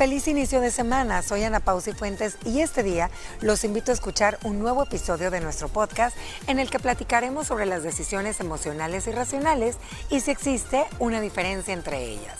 Feliz inicio de semana, soy Ana Pausi Fuentes y este día los invito a escuchar un nuevo episodio de nuestro podcast en el que platicaremos sobre las decisiones emocionales y racionales y si existe una diferencia entre ellas.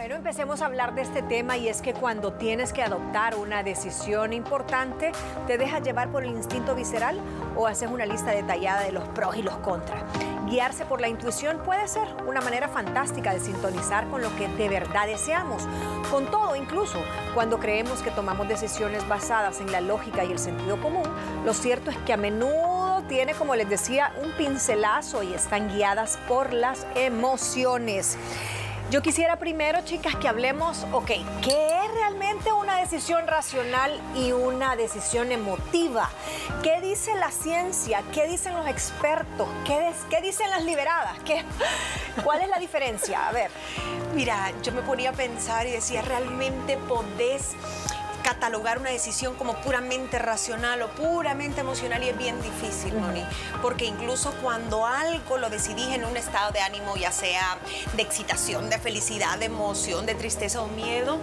Bueno, empecemos a hablar de este tema y es que cuando tienes que adoptar una decisión importante, ¿te dejas llevar por el instinto visceral o haces una lista detallada de los pros y los contras? Guiarse por la intuición puede ser una manera fantástica de sintonizar con lo que de verdad deseamos. Con todo, incluso cuando creemos que tomamos decisiones basadas en la lógica y el sentido común, lo cierto es que a menudo tiene, como les decía, un pincelazo y están guiadas por las emociones. Yo quisiera primero, chicas, que hablemos, ok, ¿qué es realmente una decisión racional y una decisión emotiva? ¿Qué dice la ciencia? ¿Qué dicen los expertos? ¿Qué, dicen las liberadas? ¿Qué, ¿Cuál es la diferencia? A ver. Mira, yo me ponía a pensar y decía, ¿realmente podés catalogar una decisión como puramente racional o puramente emocional y es bien difícil, Moni, porque incluso cuando algo lo decidís en un estado de ánimo, ya sea de excitación, de felicidad, de emoción, de tristeza o miedo,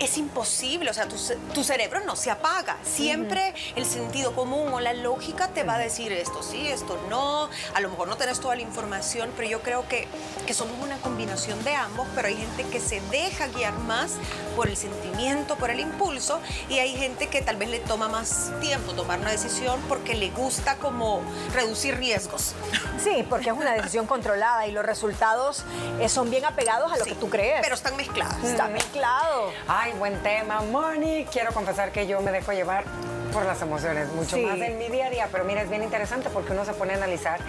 es imposible, o sea, tu, cerebro no se apaga. Siempre el sentido común o la lógica te va a decir esto sí, esto no. A lo mejor no tenés toda la información, pero yo creo que, que somos una combinación de ambos, pero hay gente que se deja guiar más por el sentimiento, por el impulso, y hay gente que tal vez le toma más tiempo tomar una decisión porque le gusta como reducir riesgos. Sí, porque es una decisión controlada y los resultados eh, son bien apegados a lo que tú crees. Pero están mezclados. Está mezclado. Ay, buen tema, Moni. Quiero confesar que yo me dejo llevar por las emociones, mucho más en mi día a día. Pero mira, es bien interesante porque uno se pone a analizar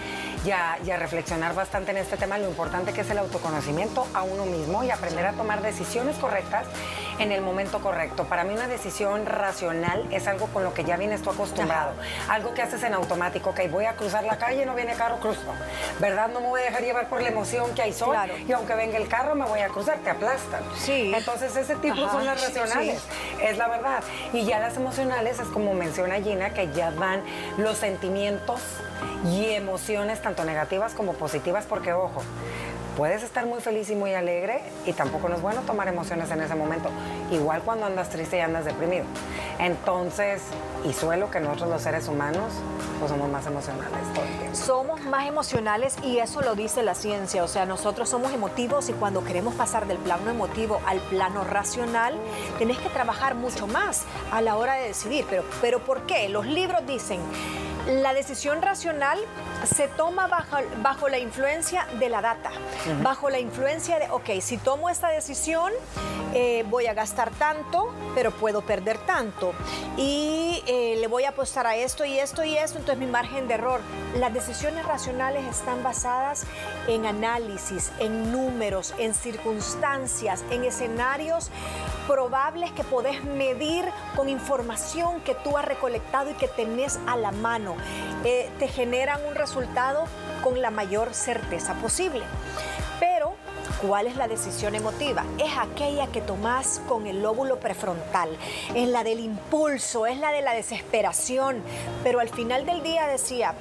y a, y a, reflexionar bastante en este tema, lo importante que es el autoconocimiento a uno mismo y aprender a tomar decisiones correctas en el momento correcto. Para mí una decisión racional es algo con lo que ya vienes tú acostumbrado, algo que haces en automático, ok, voy a cruzar la calle, no viene carro, cruzo, ¿verdad? No me voy a dejar llevar por la emoción que hay sol y aunque venga el carro me voy a cruzar, te aplastan. Sí. Entonces ese tipo son las racionales, es la verdad. Y ya las emocionales es como menciona Gina, que ya van los sentimientos y emociones tanto negativas como positivas, porque ojo, puedes estar muy feliz y muy alegre y tampoco es bueno tomar emociones en ese momento, igual cuando andas triste y andas deprimido. Entonces, y suelo que nosotros los seres humanos pues somos más emocionales. Somos más emocionales y eso lo dice la ciencia, o sea, nosotros somos emotivos y cuando queremos pasar del plano emotivo al plano racional, tenés que trabajar mucho más a la hora de decidir, pero pero ¿por qué? Los libros dicen la decisión racional se toma bajo, bajo la influencia de la data, bajo la influencia de, ok, si tomo esta decisión, eh, voy a gastar tanto, pero puedo perder tanto. Y eh, le voy a apostar a esto y esto y esto, entonces mi margen de error. Las decisiones racionales están basadas en análisis, en números, en circunstancias, en escenarios probables que podés medir con información que tú has recolectado y que tenés a la mano. Eh, te generan un resultado con la mayor certeza posible. ¿Cuál es la decisión emotiva? Es aquella que tomás con el lóbulo prefrontal, es la del impulso, es la de la desesperación. Pero al final del día decía,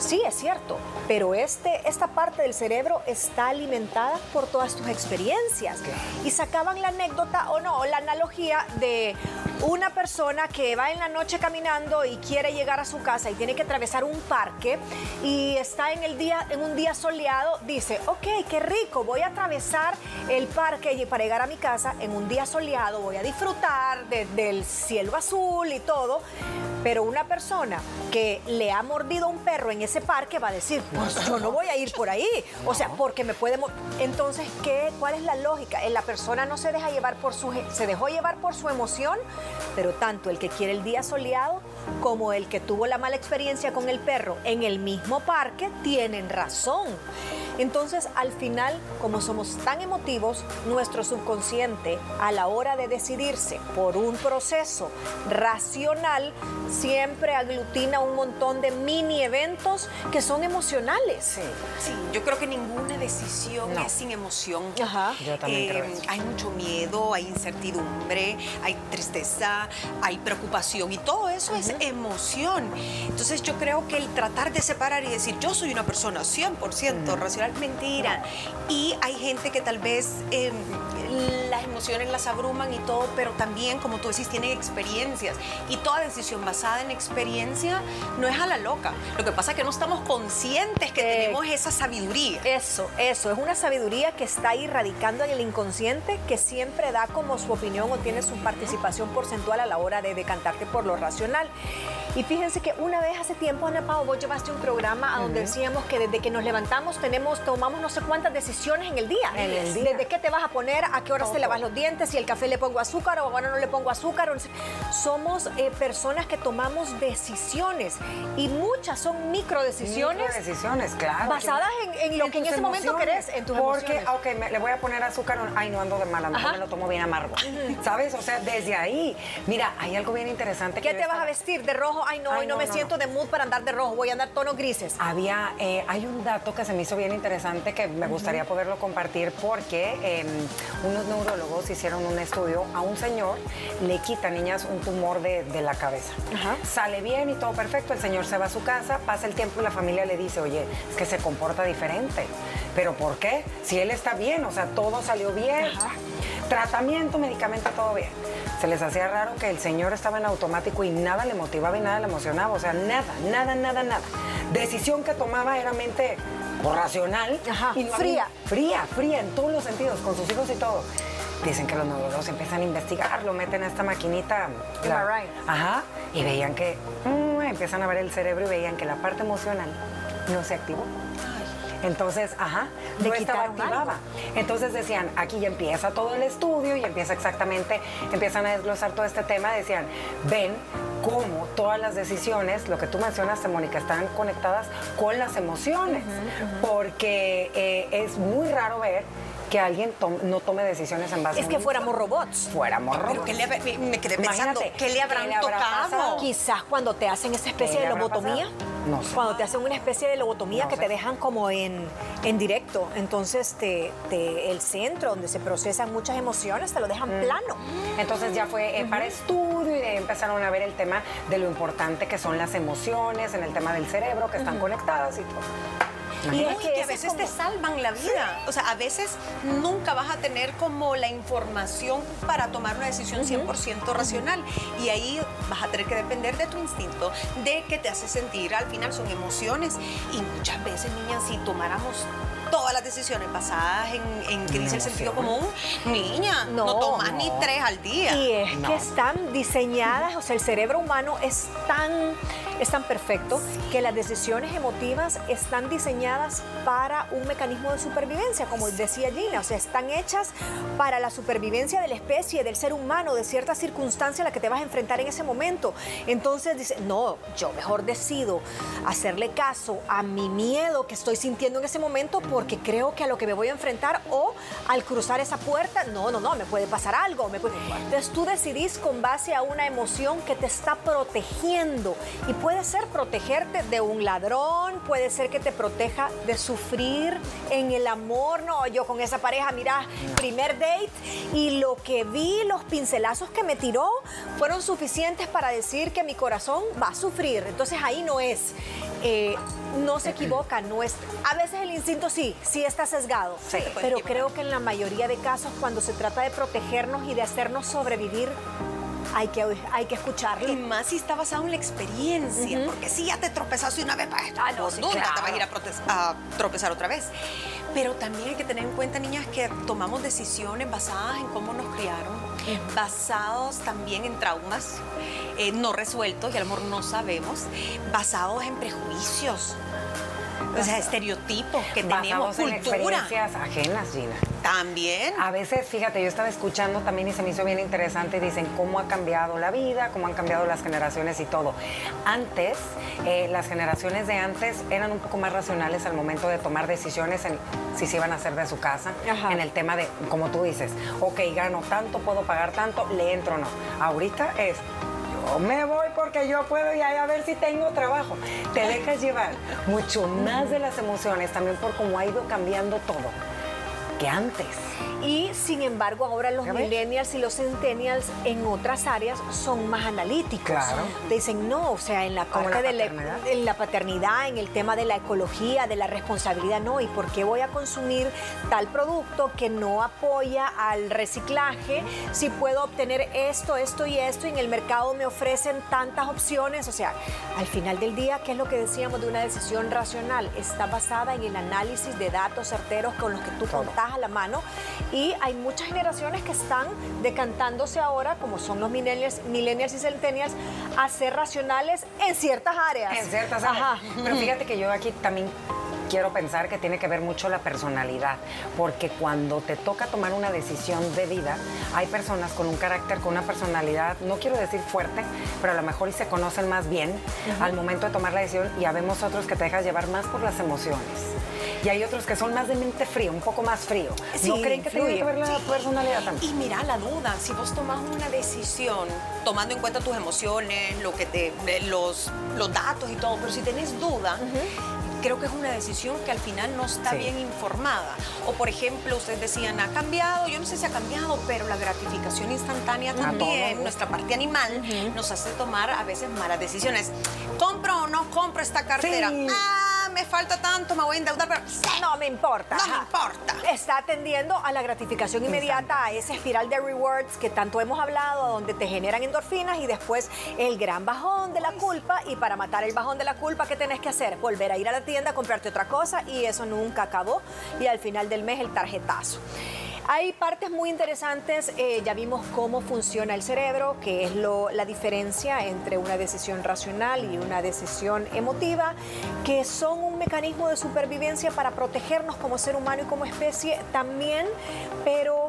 sí, es cierto, pero este, esta parte del cerebro está alimentada por todas tus experiencias. Y sacaban la anécdota o no, la analogía de una persona que va en la noche caminando y quiere llegar a su casa y tiene que atravesar un parque y está en, el día, en un día soleado, dice, ok, qué rico, voy a atravesar el parque para llegar a mi casa en un día soleado, voy a disfrutar del cielo azul y todo. Pero una persona que le ha mordido un perro en ese parque va a decir, pues yo no voy a ir por ahí. O sea, porque me puede... Entonces, ¿qué, ¿cuál es la lógica? Eh, la persona no se deja llevar por su... Se dejó llevar por su emoción, pero tanto el que quiere el día soleado como el que tuvo la mala experiencia con el perro en el mismo parque tienen razón. Entonces, al final, como somos tan emotivos, nuestro subconsciente, a la hora de decidirse por un proceso racional, siempre aglutina un montón de mini eventos que son emocionales. Sí, sí yo creo que ninguna decisión es sin emoción. Ajá. Yo también creo eh, Hay mucho miedo, hay incertidumbre, hay tristeza, hay preocupación y todo eso es emoción. Entonces yo creo que el tratar de separar y decir yo soy una persona 100% racional, mentira. Y hay gente que tal vez em, las emociones las abruman y todo, pero también, como tú decís, tienen experiencias. Y toda decisión basada en experiencia no es a la loca. Lo que pasa es que no estamos conscientes que Eh, tenemos esa sabiduría. Eso, eso, es una sabiduría que está ahí radicando en el inconsciente que siempre da como su opinión o tiene su participación porcentual a la hora de decantarte por lo racional. Y fíjense que una vez hace tiempo, Ana Pao, vos llevaste un programa a donde decíamos que desde que nos levantamos tenemos, tomamos no sé cuántas decisiones en el día. En el día. Desde qué te vas a poner, a qué horas te lavas los dientes, si el café le pongo azúcar o ahora no le pongo azúcar. Somos eh, personas que tomamos decisiones y muchas son micro decisiones decisiones, claro. basadas en- en lo que en ese momento querés, en tus Porque, emociones. ok, me- le voy a poner azúcar, ay, no ando de mala, mejor me lo tomo bien amargo. ¿Sabes? O sea, desde ahí. Mira, hay algo bien interesante. ¿Qué que te vas a vestir? ¿De rojo? Ay, no, Ay, hoy no, no, me no, siento no. de mood para andar de rojo, voy a andar tonos grises. Había, eh, hay un dato que se me hizo bien interesante que me gustaría poderlo compartir porque eh, unos neurólogos hicieron un estudio a un señor, le quita, niñas, un tumor de, de la cabeza. Ajá. Sale bien y todo perfecto, el señor se va a su casa, pasa el tiempo y la familia le dice, oye, es que se comporta diferente. ¿Pero por qué? Si él está bien, o sea, todo salió bien. Tratamiento, medicamento, todo bien. Se les hacía raro que el señor estaba en automático y nada le motivaba y nada le emocionaba. O sea, nada, nada, nada, nada. Decisión que tomaba era mente o racional. Ajá, y no fría. había- fría, fría en todos los sentidos, con sus hijos y todo. Dicen que los neurólogos empiezan a investigar, lo meten a esta maquinita. Ajá. Y veían que mm, empiezan a ver el cerebro y veían que la parte emocional no se activó. Entonces, ajá, Le no estaba activada. Entonces decían, aquí ya empieza todo el estudio y empieza exactamente, empiezan a desglosar todo este tema, decían, ven cómo todas las decisiones, lo que tú mencionaste, Mónica, están conectadas con las emociones, porque eh, es muy raro ver que alguien no tome decisiones en base Es a que un- fuéramos robots. fuéramos Pero robots. ¿qué le, me- me quedé pensando, ¿qué le habrán ¿qué le habrá tocado? pasado? Quizás cuando te hacen esa especie ¿Qué de lobotomía. pasado? No sé. Cuando te hacen una especie de lobotomía No que sé. te dejan como en, en directo. Entonces te, te- el centro donde se procesan muchas emociones te lo dejan Mm. plano. Entonces ya fue eh, para estudio y empezaron a ver el tema de lo importante que son las emociones en el tema del cerebro, que están conectadas y todo. Y es que a veces te salvan la vida. O sea, a veces nunca vas a tener como la información para tomar una decisión 100% racional. Y ahí vas a tener que depender de tu instinto, de qué te hace sentir. Al final son emociones. Y muchas veces, niñas, si tomáramos todas las decisiones basadas en, en que dice el sentido común, niña, no, No, tomas ni tres al día. Y es No. que están diseñadas, o sea, el cerebro humano es tan, es tan perfecto que las decisiones emotivas están diseñadas para un mecanismo de supervivencia, como decía Gina, o sea, están hechas para la supervivencia de la especie, del ser humano, de cierta circunstancia a la que te vas a enfrentar en ese momento. Entonces dice, no, yo mejor decido hacerle caso a mi miedo que estoy sintiendo en ese momento porque creo que a lo que me voy a enfrentar o al cruzar esa puerta, no, no, no, me puede pasar algo. Me puede... Entonces tú decidís con base a una emoción que te está protegiendo y puede ser protegerte de un ladrón, puede ser que te proteja de sufrir en el amor, no, yo con esa pareja, mira, primer date y lo que vi, los pincelazos que me tiró fueron suficientes para decir que mi corazón va a sufrir. Entonces ahí no es. eh, no se equivoca, no es. A veces el instinto sí, sí está sesgado. Sí, pero equivocar. creo que en la mayoría de casos, cuando se trata de protegernos y de hacernos sobrevivir, hay que, hay que escucharlo. Y más si está basado en la experiencia, porque si ya te tropezaste una vez, pues, Ah, no, pues, sí, nunca te claro. vas a ir a, a tropezar otra vez. Pero también hay que tener en cuenta, niñas, que tomamos decisiones basadas en cómo nos criaron, basados también en traumas eh, no resueltos y a lo mejor no sabemos, basados en prejuicios. O sea, estereotipos que tenemos, Basados en cultura. experiencias ajenas, Gina. También. A veces, fíjate, yo estaba escuchando también y se me hizo bien interesante, dicen cómo ha cambiado la vida, cómo han cambiado las generaciones y todo. Antes, eh, las generaciones de antes eran un poco más racionales al momento de tomar decisiones en si se iban a hacer de su casa, Ajá. en el tema de, como tú dices, ok, gano tanto, puedo pagar tanto, le entro o no. Ahorita es, yo me voy porque yo puedo y a ver si tengo trabajo. Te dejas llevar mucho más de las emociones, también por cómo ha ido cambiando todo que antes. Y sin embargo, ahora los millennials y los centennials en otras áreas son más analíticos. Claro. Te dicen, no, o sea, en la parte la de la, en la paternidad, en el tema de la ecología, de la responsabilidad, no. ¿Y por qué voy a consumir tal producto que no apoya al reciclaje si puedo obtener esto, esto y esto y en el mercado me ofrecen tantas opciones? O sea, al final del día, ¿qué es lo que decíamos de una decisión racional? Está basada en el análisis de datos certeros con los que tú contás a la mano y hay muchas generaciones que están decantándose ahora, como son los millennials, millennials y centennials, a ser racionales en ciertas áreas. En ciertas Ajá. áreas. Pero fíjate que yo aquí también quiero pensar que tiene que ver mucho la personalidad, porque cuando te toca tomar una decisión de vida, hay personas con un carácter, con una personalidad, no quiero decir fuerte, pero a lo mejor y se conocen más bien al momento de tomar la decisión y habemos otros que te dejas llevar más por las emociones. Y hay otros que son más de mente fría, un poco más frío. ¿No Sí, creen que tiene que ver la Sí. personalidad también? Y mira la duda, si vos tomas una decisión tomando en cuenta tus emociones, lo que te, eh, los, los datos y todo, pero si tenés duda, creo que es una decisión que al final no está Sí. bien informada. O por ejemplo, ustedes decían, ha cambiado, yo no sé si ha cambiado, pero la gratificación instantánea también, nuestra parte animal, nos hace tomar a veces malas decisiones. ¿Compro o no compro esta cartera? Sí. Ah, me falta tanto, me voy a endeudar, pero No me importa. No me importa. Está atendiendo a la gratificación inmediata, a esa espiral de rewards que tanto hemos hablado, donde te generan endorfinas y después el gran bajón de la culpa. Y para matar el bajón de la culpa, ¿qué tenés que hacer? Volver a ir a la tienda, comprarte otra cosa y eso nunca acabó. Y al final del mes el tarjetazo. Hay partes muy interesantes, eh, ya vimos cómo funciona el cerebro, que es lo- la diferencia entre una decisión racional y una decisión emotiva, que son un mecanismo de supervivencia para protegernos como ser humano y como especie también, pero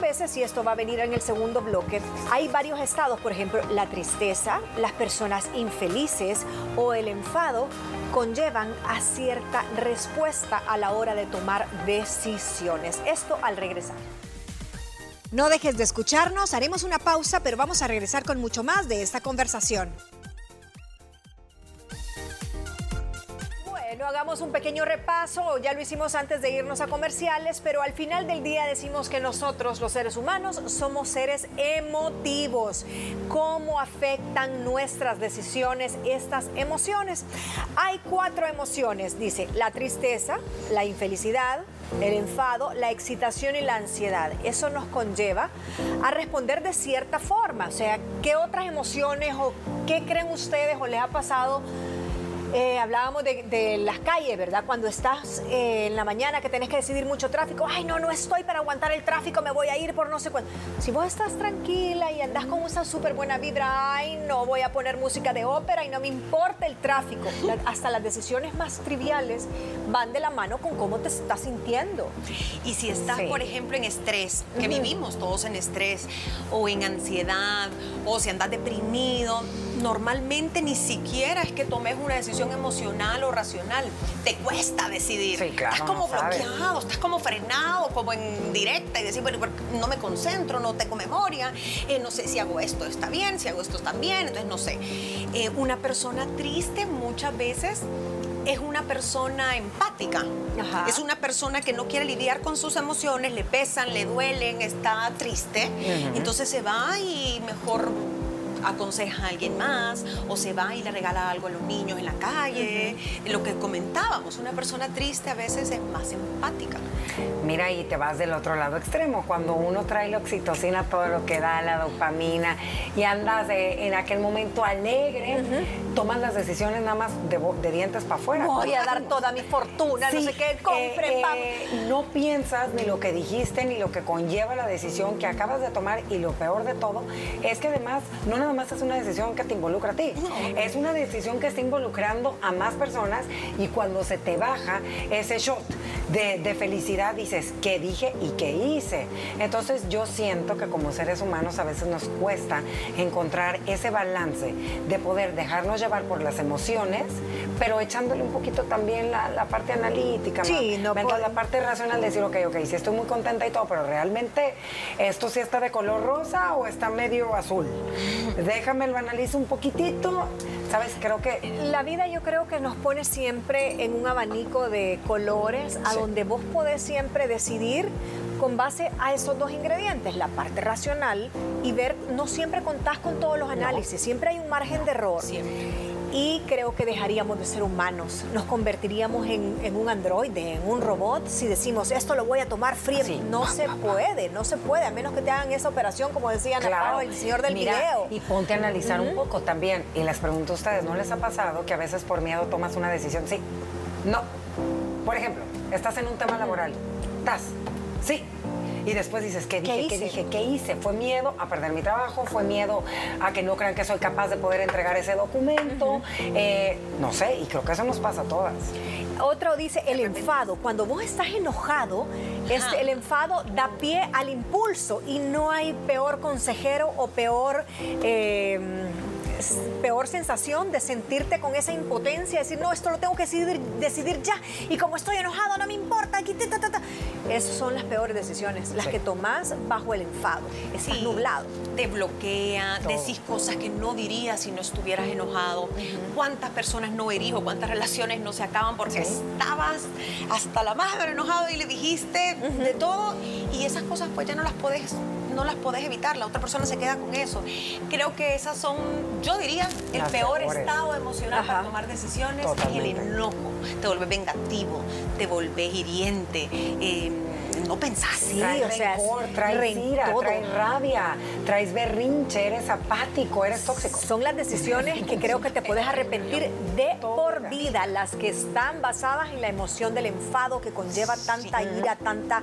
veces, y esto va a venir en el segundo bloque, hay varios estados, por ejemplo, la tristeza, las personas infelices o el enfado conllevan a cierta respuesta a la hora de tomar decisiones. Esto al regresar. No dejes de escucharnos, haremos una pausa, pero vamos a regresar con mucho más de esta conversación. Hagamos un pequeño repaso. Ya lo hicimos antes de irnos a comerciales, pero al final del día decimos que nosotros, los seres humanos, somos seres emotivos. ¿Cómo afectan nuestras decisiones estas emociones? Hay cuatro emociones, dice, la tristeza, la infelicidad, el enfado, la excitación y la ansiedad. Eso nos conlleva a responder de cierta forma. O sea, ¿qué otras emociones o qué creen ustedes o les ha pasado? Eh, hablábamos de, de las calles, ¿verdad? Cuando estás eh, en la mañana que tenés que decidir mucho tráfico, ay, no, no estoy para aguantar el tráfico, me voy a ir por no sé cuánto. Si vos estás tranquila y andás con esa súper buena vibra, ay, no voy a poner música de ópera y no me importa el tráfico. La- hasta las decisiones más triviales van de la mano con cómo te estás sintiendo. Y si estás, Sí. por ejemplo, en estrés, que vivimos todos en estrés, o en ansiedad, o si andas deprimido, normalmente ni siquiera es que tomes una decisión emocional o racional. Te cuesta decidir. Sí, claro, estás como no sabes. bloqueado, estás como frenado, como en directa y decir, bueno, no me concentro, no tengo memoria, eh, no sé si hago esto está bien, si hago esto está bien, entonces no sé. Eh, una persona triste muchas veces es una persona empática. Ajá. Es una persona que no quiere lidiar con sus emociones, le pesan, le duelen, está triste. Entonces se va y mejor aconseja a alguien más o se va y le regala algo a los niños en la calle. Lo que comentábamos, una persona triste a veces es más empática. Mira, y te vas del otro lado extremo, cuando uno trae la oxitocina, todo lo que da, la dopamina, y andas de- en aquel momento alegre, tomas las decisiones nada más de, dientes para afuera. Voy a dar toda mi fortuna, no sé qué, compre eh, pan. eh, no piensas ni lo que dijiste ni lo que conlleva la decisión que acabas de tomar y lo peor de todo es que además no nada más es una decisión que te involucra a ti, es una decisión que está involucrando a más personas y cuando se te baja ese shot de, de felicidad dices, ¿qué dije y qué hice? Entonces yo siento que como seres humanos a veces nos cuesta encontrar ese balance de poder dejarnos llevar por las emociones, pero echándole un poquito también la, la parte analítica, Sí, no puedo- la parte racional, decir, ok, ok, sí estoy muy contenta y todo, pero realmente esto sí está de color rosa o está medio azul. Déjame lo analizo un poquitito, ¿sabes? Creo que La vida yo creo que nos pone siempre en un abanico de colores a Sí. donde vos podés siempre decidir con base a esos dos ingredientes, la parte racional y ver, no siempre contás con todos los análisis, siempre hay un margen de error. Y creo que dejaríamos de ser humanos, nos convertiríamos en, un androide, en un robot, si decimos esto lo voy a tomar frío. No se puede, no se puede, a menos que te hagan esa operación, como decía claro. el señor del video. Y ponte a analizar un poco también. Y les pregunto a ustedes, ¿no les ha pasado que a veces por miedo tomas una decisión? Sí, no. Por ejemplo, estás en un tema laboral, estás, sí, y después dices, ¿qué dije? ¿Qué, dije? ¿Qué hice? ¿Fue miedo a perder mi trabajo? ¿Fue miedo a que no crean que soy capaz de poder entregar ese documento? Eh, no sé, y creo que eso nos pasa a todas. Otro dice el enfado. Cuando vos estás enojado, el enfado da pie al impulso y no hay peor consejero o peor... Eh, peor sensación de sentirte con esa impotencia, decir, no, esto lo tengo que decidir, decidir ya, y como estoy enojado, no me importa, aquí, ta, ta, ta. Esas son las peores decisiones, las que tomás bajo el enfado, estás nublado. Te bloquea, decís cosas que no dirías si no estuvieras enojado. ¿Cuántas personas no herijo, cuántas relaciones no se acaban porque estabas hasta la madre enojado y le dijiste de todo? Y esas cosas pues ya no las puedes no las podés evitar, la otra persona se queda con eso. Creo que esas son, yo diría, el peor estado emocional para tomar decisiones es el enojo. Te vuelves vengativo, te vuelves hiriente. Eh, no pensás. Sí, o sea, traes ira, traes rabia, traes berrinche, eres apático, eres tóxico. Son las decisiones que creo que te puedes arrepentir de por vida, las que están basadas en la emoción del enfado que conlleva tanta ira, tanta,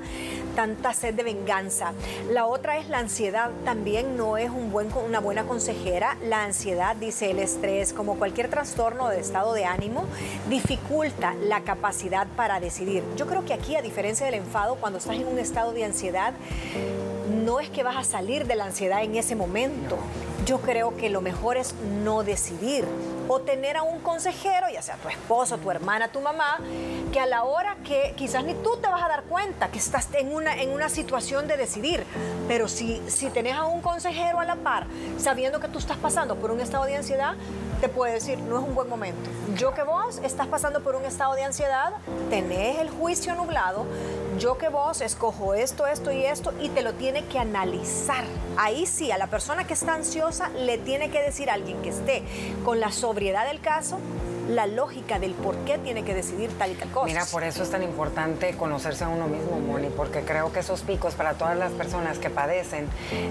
tanta sed de venganza. La otra es la ansiedad, también no es un buen, una buena consejera. La ansiedad, dice el estrés, como cualquier trastorno de estado de ánimo, dificulta la capacidad para decidir. Yo creo que aquí, a diferencia del enfado, cuando estás en un estado de ansiedad, no es que vas a salir de la ansiedad en ese momento. Yo creo que lo mejor es no decidir o tener a un consejero, ya sea tu esposo, tu hermana, tu mamá, que a la hora que quizás ni tú te vas a dar cuenta que estás en una, en una situación de decidir, pero si, si tenés a un consejero a la par, sabiendo que tú estás pasando por un estado de ansiedad, puede decir, no es un buen momento. Yo que vos estás pasando por un estado de ansiedad, tenés el juicio nublado, yo que vos escojo esto, esto y esto y te lo tiene que analizar. Ahí sí, a la persona que está ansiosa le tiene que decir a alguien que esté con la sobriedad del caso, la lógica del por qué tiene que decidir tal y tal cosa. Mira, por eso es tan importante conocerse a uno mismo, Moni, porque creo que esos picos para todas las personas que padecen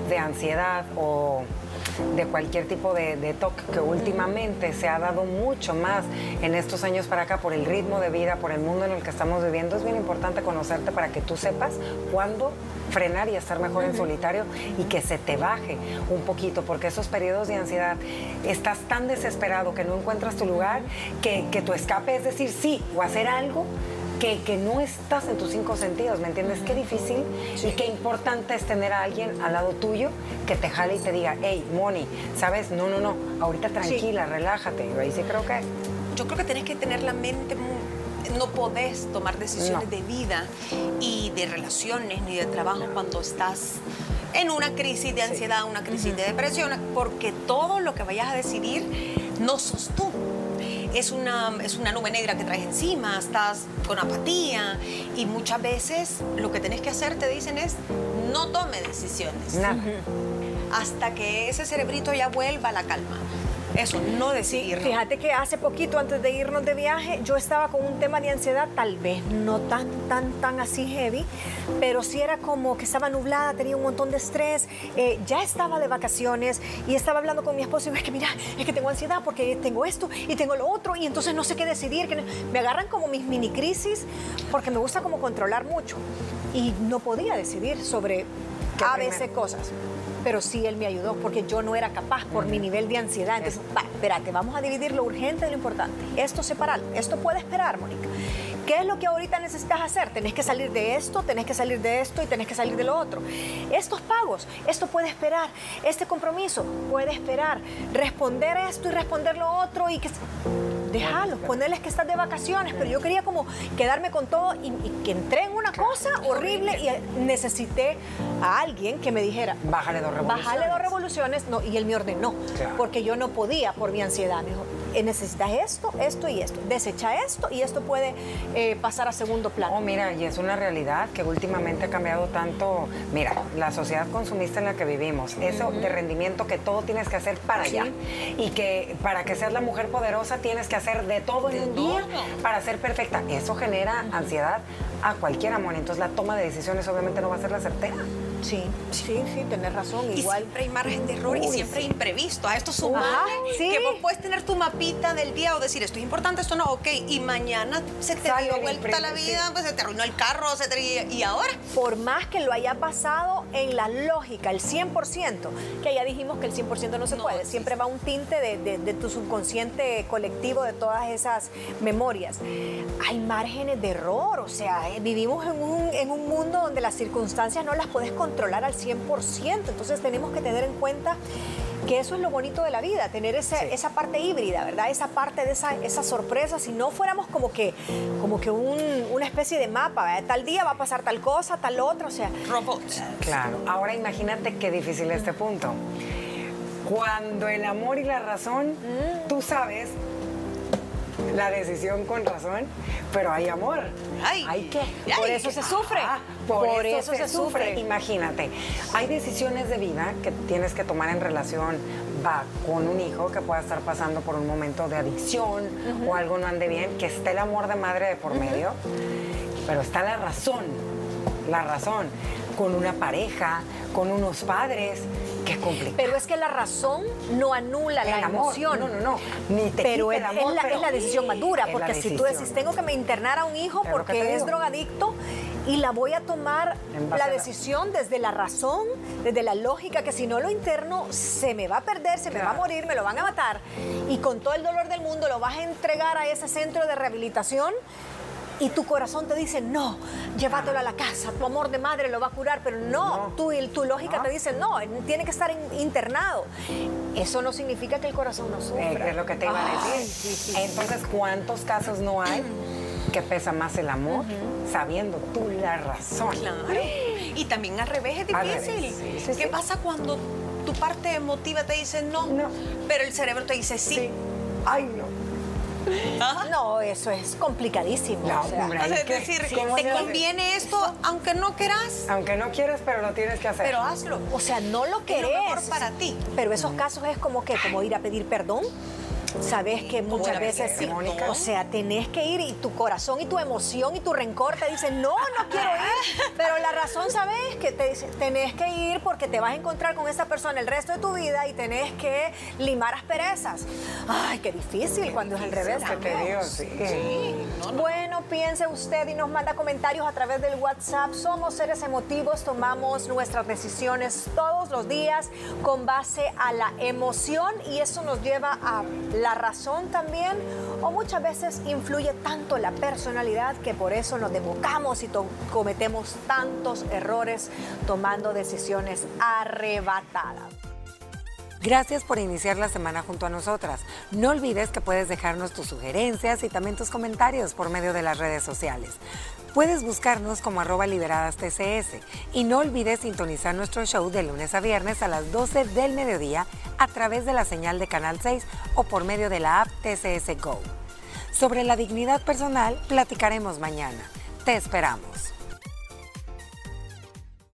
de ansiedad o de cualquier tipo de, de toque que últimamente se ha dado mucho más en estos años para acá por el ritmo de vida, por el mundo en el que estamos viviendo, es bien importante conocerte para que tú sepas cuándo frenar y estar mejor en solitario y que se te baje un poquito, porque esos periodos de ansiedad estás tan desesperado que no encuentras tu lugar, que, que tu escape es decir sí o hacer algo que, que, no estás en tus cinco sentidos, ¿me entiendes? Qué difícil y qué importante es tener a alguien al lado tuyo que te jale y te diga, hey, Moni, ¿sabes? No, no, no, ahorita tranquila, relájate. Yo ahí sí creo que... Yo creo que tenés que tener la mente muy no podés tomar decisiones de vida y de relaciones ni de trabajo cuando estás en una crisis de ansiedad, una crisis de depresión, porque todo lo que vayas a decidir no sos tú. Es una, es una nube negra que traes encima, estás con apatía y muchas veces lo que tenés que hacer, te dicen, es no tome decisiones. Hasta que ese cerebrito ya vuelva a la calma. Eso, no decidir. fíjate que hace poquito, antes de irnos de viaje, yo estaba con un tema de ansiedad, tal vez no tan, tan, tan así heavy, pero sí era como que estaba nublada, tenía un montón de estrés, eh, ya estaba de vacaciones y estaba hablando con mi esposo y es que mira, es que tengo ansiedad porque tengo esto y tengo lo otro y entonces no sé qué decidir. Que Me agarran como mis mini crisis porque me gusta como controlar mucho y no podía decidir sobre a veces cosas pero sí él me ayudó porque yo no era capaz por mi nivel de ansiedad. Entonces, va, espérate, vamos a dividir lo urgente de lo importante. Esto separarlo, esto puede esperar, Mónica. ¿Qué es lo que ahorita necesitas hacer? Tenés que salir de esto, tenés que salir de esto y tenés que salir de lo otro. Estos pagos, esto puede esperar. Este compromiso puede esperar. Responder esto y responder lo otro y que déjalo, ponerles que estás de vacaciones, pero yo quería como quedarme con todo y, que entré en una cosa horrible y necesité a alguien que me dijera, bájale dos revoluciones. Bájale dos revoluciones, no, y él me ordenó, porque yo no podía por mi ansiedad. Me dijo, eh, necesitas esto, esto y esto. Desecha esto y esto puede eh, pasar a segundo plano. Oh, mira, y es una realidad que últimamente ha cambiado tanto. Mira, la sociedad consumista en la que vivimos, eso de rendimiento que todo tienes que hacer para allá. Y que para que seas la mujer poderosa tienes que hacer de todo en un día para ser perfecta. Eso genera ansiedad a cualquier amor. Entonces la toma de decisiones obviamente no va a ser la certera. Sí, sí, sí, tenés razón. Y Igual. siempre hay margen de error y siempre hay imprevisto. A esto sumale Ajá, sí. que vos puedes tener tu mapita del día o decir esto es importante, esto no, ok. Y mañana se te dio el vuelta la vida, pues se te arruinó el carro, se te... y ahora. por más que lo haya pasado en la lógica, el 100%, que ya dijimos que el 100% no se No, puede, siempre va un tinte de, de- de tu subconsciente colectivo, de todas esas memorias. Hay márgenes de error, o sea, eh, vivimos en un, en un mundo donde las circunstancias no las puedes controlar al 100%, entonces tenemos que tener en cuenta que eso es lo bonito de la vida, tener ese- Sí. esa parte híbrida, ¿verdad? Esa parte de esa, esa sorpresa, si no fuéramos como que, como que un- una especie de mapa, ¿verdad? tal día va a pasar tal cosa, tal otra, o sea, Robots. Claro. Ahora imagínate qué difícil este punto. Cuando el amor y la razón, tú sabes la decisión con razón, pero hay amor. Ay. hay que. Ay. Por eso se sufre. Por, eso, se, sufre. Imagínate, hay decisiones de vida que tienes que tomar en relación va con un hijo que pueda estar pasando por un momento de adicción o algo no ande bien, que esté el amor de madre de por medio, pero está la razón, la razón, con una pareja, con unos padres, que complicado. Pero es que la razón no anula la amor, emoción. no, no, no, ni te pero es, el amor, es la, pero es la decisión más dura, porque si tú decís, tengo que me internar a un hijo porque es drogadicto y la voy a tomar la decisión desde la razón, desde la lógica, que si no lo interno, se me va a perder, se me va a morir, me lo van a matar y con todo el dolor del mundo lo vas a entregar a ese centro de rehabilitación. Y tu corazón te dice, no, llévatelo a la casa, tu amor de madre lo va a curar, pero no, No. tu, tu lógica No. te dice, no, tiene que estar in- internado. Eso no significa que el corazón no sufra. Eh, es lo que te iba a Ay, decir. sí, sí. Entonces, ¿cuántos casos no hay que pesa más el amor sabiendo tú la razón? Claro. Y también al revés es difícil. revés, sí, sí, ¿Qué pasa cuando tu parte emotiva te dice no, No. pero el cerebro te dice? Sí. Ay, no. Ajá. No, eso es complicadísimo. No, o sea, hombre. O sea, es ¿qué? decir, ¿Cómo te conviene esto aunque no quieras, Aunque no quieras, pero lo tienes que hacer. pero hazlo. o sea, no lo Es querés. lo mejor para ti. Pero esos casos es como que, como ir a pedir perdón. Sabes que ¿Cómo muchas veces sí. Mónica? O sea, tenés que ir y tu corazón y tu emoción y tu rencor te dicen, no, no quiero ir. Pero la razón, ¿sabes? Que te tenés que ir porque te vas a encontrar con esa persona el resto de tu vida y tenés que limar asperezas. Ay, qué difícil cuando es al revés. ¿Qué te también. digo? Sí. Bueno, piense usted y nos manda comentarios a través del WhatsApp. Somos seres emotivos, tomamos nuestras decisiones todos los días con base a la emoción y eso nos lleva a la razón también o muchas veces influye tanto la personalidad que por eso nos desbocamos y cometemos tantos errores tomando decisiones arrebatadas. Gracias por iniciar la semana junto a nosotras. No olvides que puedes dejarnos tus sugerencias y también tus comentarios por medio de las redes sociales. Puedes buscarnos como arroba liberadas TCS y no olvides sintonizar nuestro show de lunes a viernes a las 12 del mediodía a través de la señal de Canal 6 o por medio de la app TCS Go. Sobre la dignidad personal platicaremos mañana. Te esperamos.